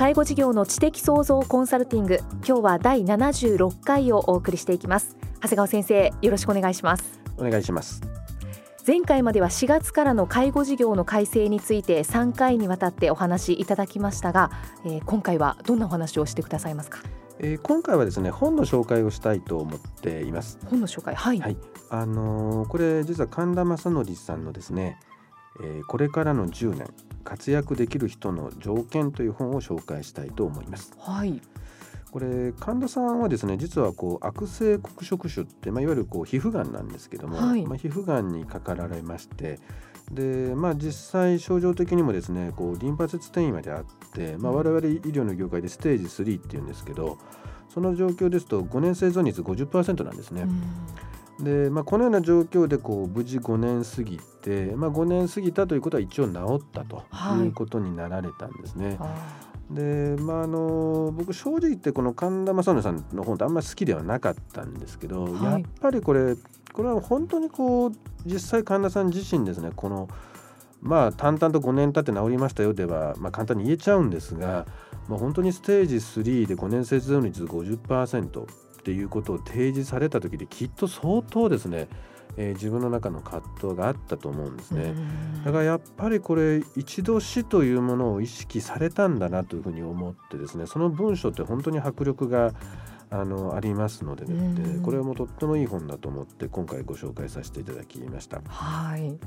介護事業の知的創造コンサルティング今日は第76回をお送りしていきます。長谷川先生よろしくお願いします。お願いします。前回までは4月からの介護事業の改正について3回にわたってお話しいただきましたが、えー、今回はどんなお話をしてくださいますか？えー、今回はですね本の紹介をしたいと思っています。本の紹介はい、はい、あのー、これ実は神田正則さんのですね、えー、これからの10年活躍できる人の条件という本を紹介したいと思います。はい。これ神田さんはですね実はこう悪性黒色腫って、まあ、いわゆるこう皮膚がんなんですけども、はい、まあ、皮膚がんにかかられましてで、まあ、実際症状的にもですねこうリンパ節転移まであって、まあ、我々医療の業界でステージ3っていうんですけどその状況ですと5年生存率50%なんですね。でまあ、このような状況でこう無事5年過ぎて、まあ、5年過ぎたということは一応治ったということになられたんですね。はいでまああの僕正直言ってこの神田正則さんの本ってあんまり好きではなかったんですけど、はい、やっぱりこれこれは本当にこう実際神田さん自身ですねこのまあ淡々と5年経って治りましたよでは、まあ、簡単に言えちゃうんですが、まあ、本当にステージ3で5年生存率50%っていうことを提示された時できっと相当ですねえー、自分の中の葛藤があったと思うんですね。だからやっぱりこれ一度死というものを意識されたんだなというふうに思ってですねその文章って本当に迫力があのありますので、ね、これはもうとってもいい本だと思って今回ご紹介させていただきました。はい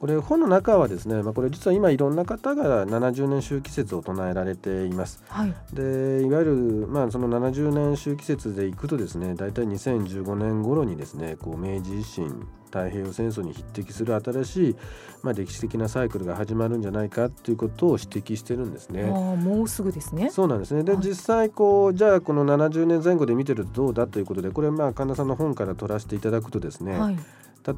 これ本の中はですね、まあ、これ実は今いろんな方が70年周期説を唱えられています。はい、でいわゆる、まあ、その70年周期説でいくとですね大体2015年頃にですねこう明治維新太平洋戦争に匹敵する新しい、まあ、歴史的なサイクルが始まるんじゃないかということを指摘してるんですね。もうすぐですね。そうなんですね。で、はい、実際こうじゃあこの70年前後で見てるとどうだということでこれまあ神田さんの本から取らせていただくとですね、はい。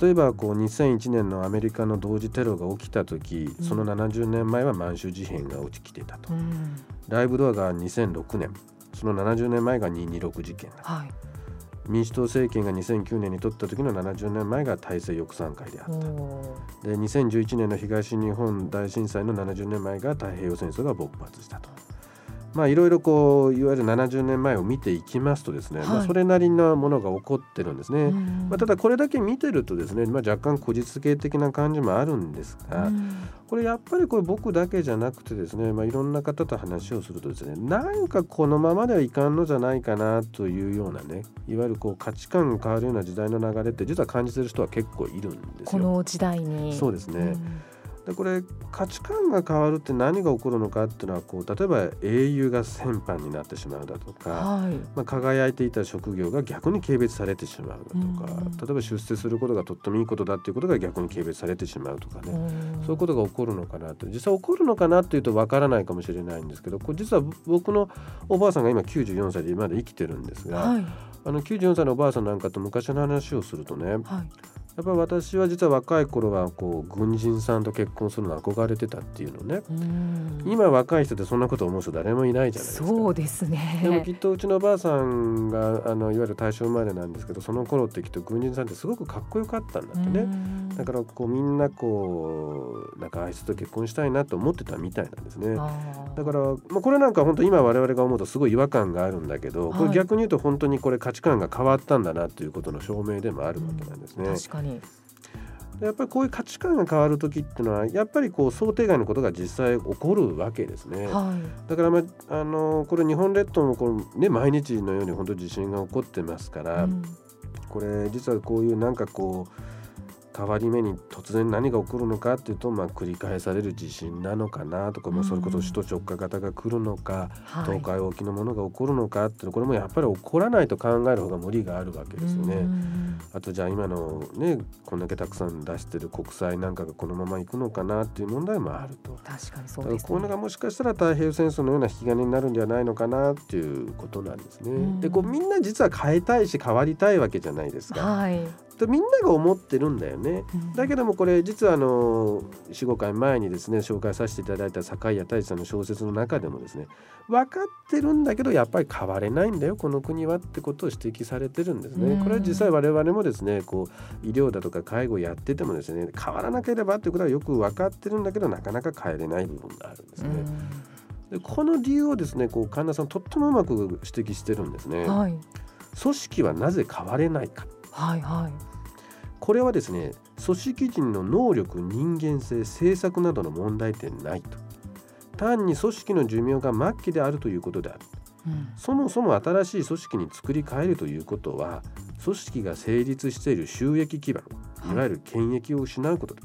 例えばこう2001年のアメリカの同時テロが起きた時、うん、その70年前は満州事変が起きてたと、うん、ライブドアが2006年。その70年前が226事件だ、はい、民主党政権が2009年に取った時の70年前が大西翼賛会であったで2011年の東日本大震災の70年前が太平洋戦争が勃発したと。まあいろいろこういわゆる70年前を見ていきますとですね、はい、まあそれなりなものが起こってるんですね。まあ、ただこれだけ見てるとですね、まあ、若干古実系的な感じもあるんですが、これやっぱりこれ僕だけじゃなくてですね、まあ、いろんな方と話をするとですねなんかこのままではいかんのじゃないかなというようなねいわゆるこう価値観が変わるような時代の流れって実は感じてる人は結構いるんですよ。この時代に。そうですね、うんでこれ価値観が変わるって何が起こるのかっていうのはこう例えば英雄が戦犯になってしまうだとか、はい、まあ、輝いていた職業が逆に軽蔑されてしまうだとか、うん、例えば出世することがとってもいいことだっていうことが逆に軽蔑されてしまうとかね、うん、そういうことが起こるのかなって実際起こるのかなっていうとわからないかもしれないんですけどこれ実は僕のおばあさんが今94歳で今まで生きてるんですが、はい、あの94歳のおばあさんなんかと昔の話をするとね、はいやっぱり私は実は若い頃はこう軍人さんと結婚するの憧れてたっていうのね。今若い人でそんなこと思う人誰もいないじゃないですか。そうですね。でもきっとうちのばあさんがあのいわゆる大正生まれなんですけどその頃ってきっと軍人さんってすごくかっこよかったんだってね。だからこうみんなこうなんかあいつと結婚したいなと思ってたみたいなんですね。だから、まあ、これなんか本当今我々が思うとすごい違和感があるんだけど、これ逆に言うと本当にこれ価値観が変わったんだなということの証明でもあるわけなんですね。に。やっぱりこういう価値観が変わる時っていうのはやっぱりこう想定外のことが実際起こるわけですね。はい、だから、まあ、あのこれ日本列島もこの、ね、毎日のように本当地震が起こってますから、うん、これ実はこういうなんかこう変わり目に突然何が起こるのかっていうと、まあ、繰り返される地震なのかなとか、まあ、それこそ首都直下型が来るのか、東海沖のものが起こるのかっていうこれもやっぱり起こらないと考える方が無理があるわけですよね。あとじゃあ今のねこんだけたくさん出してる国債なんかがこのままいくのかなっていう問題もあると。確かにそうね、こういうのがもしかしたら太平洋戦争のような引き金になるんじゃないのかなっていうことなんですね。でこうみんな実は変えたいし変わりたいわけじゃないですか。はい、とみんなが思ってるんだよね。だけどもこれ実はあの45回前にですね紹介させていただいた坂井太一さんの小説の中でもですね分かってるんだけどやっぱり変われないんだよこの国はってことを指摘されてるんですね。これは実際我々もですねこう医療だとか介護やっててもですね変わらなければっていうことはよく分かってるんだけどなかなか変えれない部分があるんですね。でこの理由をですねこう神田さんとってもうまく指摘してるんですね。はい、組織はなぜ変われないか。はいはい、これはですね組織人の能力人間性政策などの問題点ないと。単に組織の寿命が末期であるということである、うん、そもそも新しい組織に作り変えるということは組織が成立している収益基盤い。わゆる権益を失うことだ、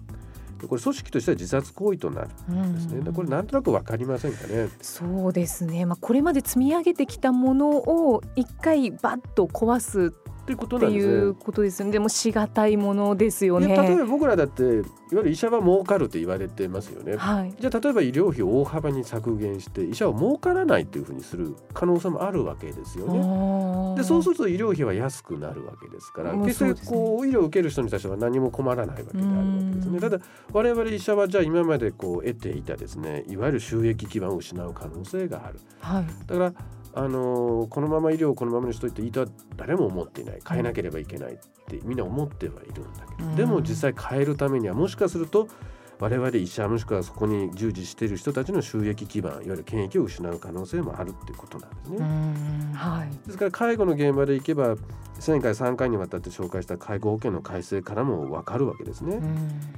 これ組織としては自殺行為となるんですね。これなんとなくわかりませんかね。そうですね。まあこれまで積み上げてきたものを一回バッと壊すっていうことなんですね。いうことですね。でもしがたいものですよね。例えば僕らだっていわゆる医者は儲かるって言われてますよね。はい、じゃあ例えば医療費を大幅に削減して医者は儲からないっていうふうにする可能性もあるわけですよね。でそうすると医療費は安くなるわけですから決してこう医療を受ける人に対しては何も困らないわけであるわけですね。ただ我々医者はじゃあ今までこう得ていたですねいわゆる収益基盤を失う可能性がある。はい、だからあのこのまま医療をこのままにしといていいとは誰も思っていない。変えなければいけないってみんな思ってはいるんだけど、でも実際変えるためにはもしかすると我々医者もしくはそこに従事している人たちの収益基盤いわゆる権益を失う可能性もあるっていうことなんですね。はい、ですから介護の現場で行けば前回3回にわたって紹介した介護保険の改正からも分かるわけですね。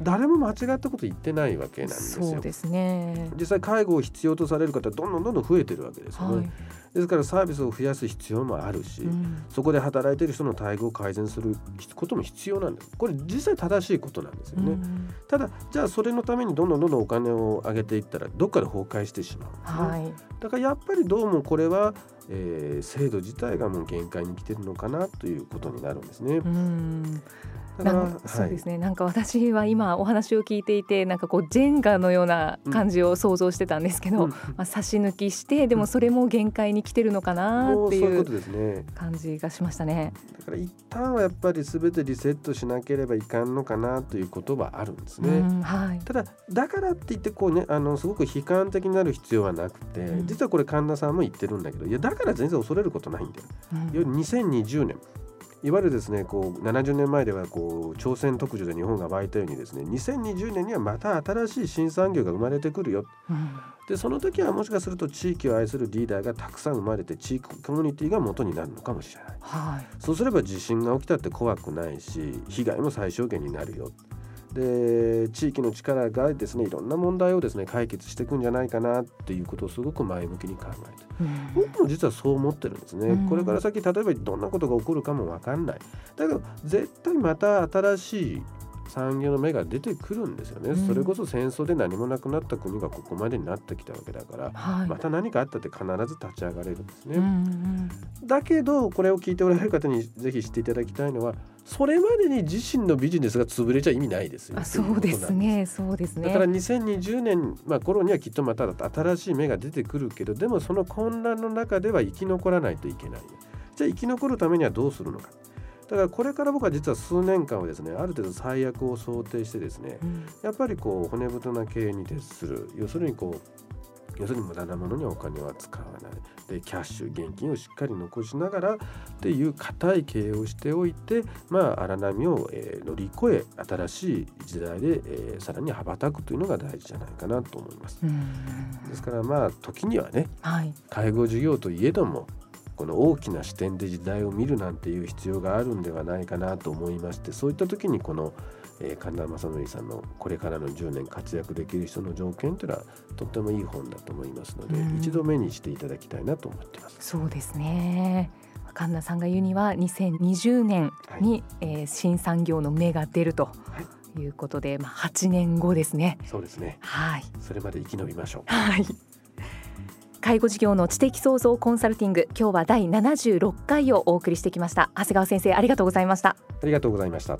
誰も間違ったこと言ってないわけなんですよ。そうですね。実際介護を必要とされる方どんどんどんどん増えてるわけですよね。はい。ですからサービスを増やす必要もあるし、うん、そこで働いている人の待遇を改善することも必要なんです。これ実際正しいことなんですよね、うん、ただじゃあそれのためにどんどんどんどんお金を上げていったらどっかで崩壊してしまう、ね、はい、だからやっぱりどうもこれはえー、制度自体がもう限界に来てるのかなということになるんですね。うん。なんそうですね、はい、なんか私は今お話を聞いていてなんかこうジェンガのような感じを想像してたんですけど、うん、まあ、差し抜きしてでもそれも限界に来てるのかなっていう感じがしましたね。だから一旦はやっぱり全てリセットしなければいかんのかなということはあるんですね。うん、はい、ただだからって言ってこうねあのすごく悲観的になる必要はなくて、うん、実はこれ神田さんも言ってるんだけどいやだから全然恐れることないんだよ。うん、2020年いわゆるですねこう70年前ではこう朝鮮特需で日本が湧いたようにですね2020年にはまた新しい新産業が生まれてくるよ、うん、でその時はもしかすると地域を愛するリーダーがたくさん生まれて地域コミュニティが元になるのかもしれない、はい、そうすれば地震が起きたって怖くないし被害も最小限になるよで地域の力がですねいろんな問題をですね解決していくんじゃないかなっていうことをすごく前向きに考えて、うん、僕も実はそう思ってるんですね、うん、これから先例えばどんなことが起こるかも分かんない。だけど絶対また新しい産業の芽が出てくるんですよね、うん、それこそ戦争で何もなくなった国がここまでになってきたわけだから、はい、また何かあったって必ず立ち上がれるんですね、うんうん、だけどこれを聞いておられる方にぜひ知っていただきたいのはそれまでに自身のビジネスが潰れちゃ意味ないですよ。あそうですね。そうですね。だから2020年まあ頃にはきっとまた新しい芽が出てくるけどでもその混乱の中では生き残らないといけない。じゃあ生き残るためにはどうするのか。だからこれから僕は実は数年間はですねある程度最悪を想定してですね、うん、やっぱりこう骨太な経営に徹する。要するにこう要するに無駄なものにお金は使わない。でキャッシュ現金をしっかり残しながらっていう固い経営をしておいてまあ荒波を、えー、乗り越え新しい時代で、えー、さらに羽ばたくというのが大事じゃないかなと思います。ですからまあ時にはね、はい、介護事業といえどもこの大きな視点で時代を見るなんていう必要があるんではないかなと思いましてそういった時にこの、えー、神田正則さんのこれからの10年活躍できる人の条件というのはとってもいい本だと思いますので、うん、一度目にしていただきたいなと思っています。そうですね神田さんが言うには2020年に、はい、えー、新産業の芽が出ると。はいいうことで、まあ、8年後ですね。そうですね。はい。それまで生き延びましょう。はい。介護事業の知的創造コンサルティング今日は第76回をお送りしてきました長谷川先生ありがとうございましたありがとうございました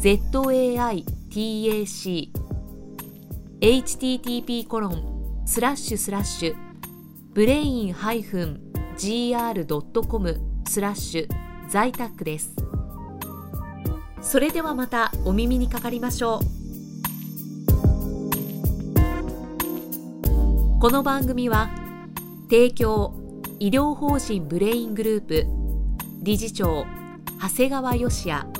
ZAITAC http コロンスラッシュスラッシュブレイン -gr.com スラッシュ在宅です。それではまたお耳にかかりましょう。この番組は提供医療法人ブレイングループ理事長長谷川義也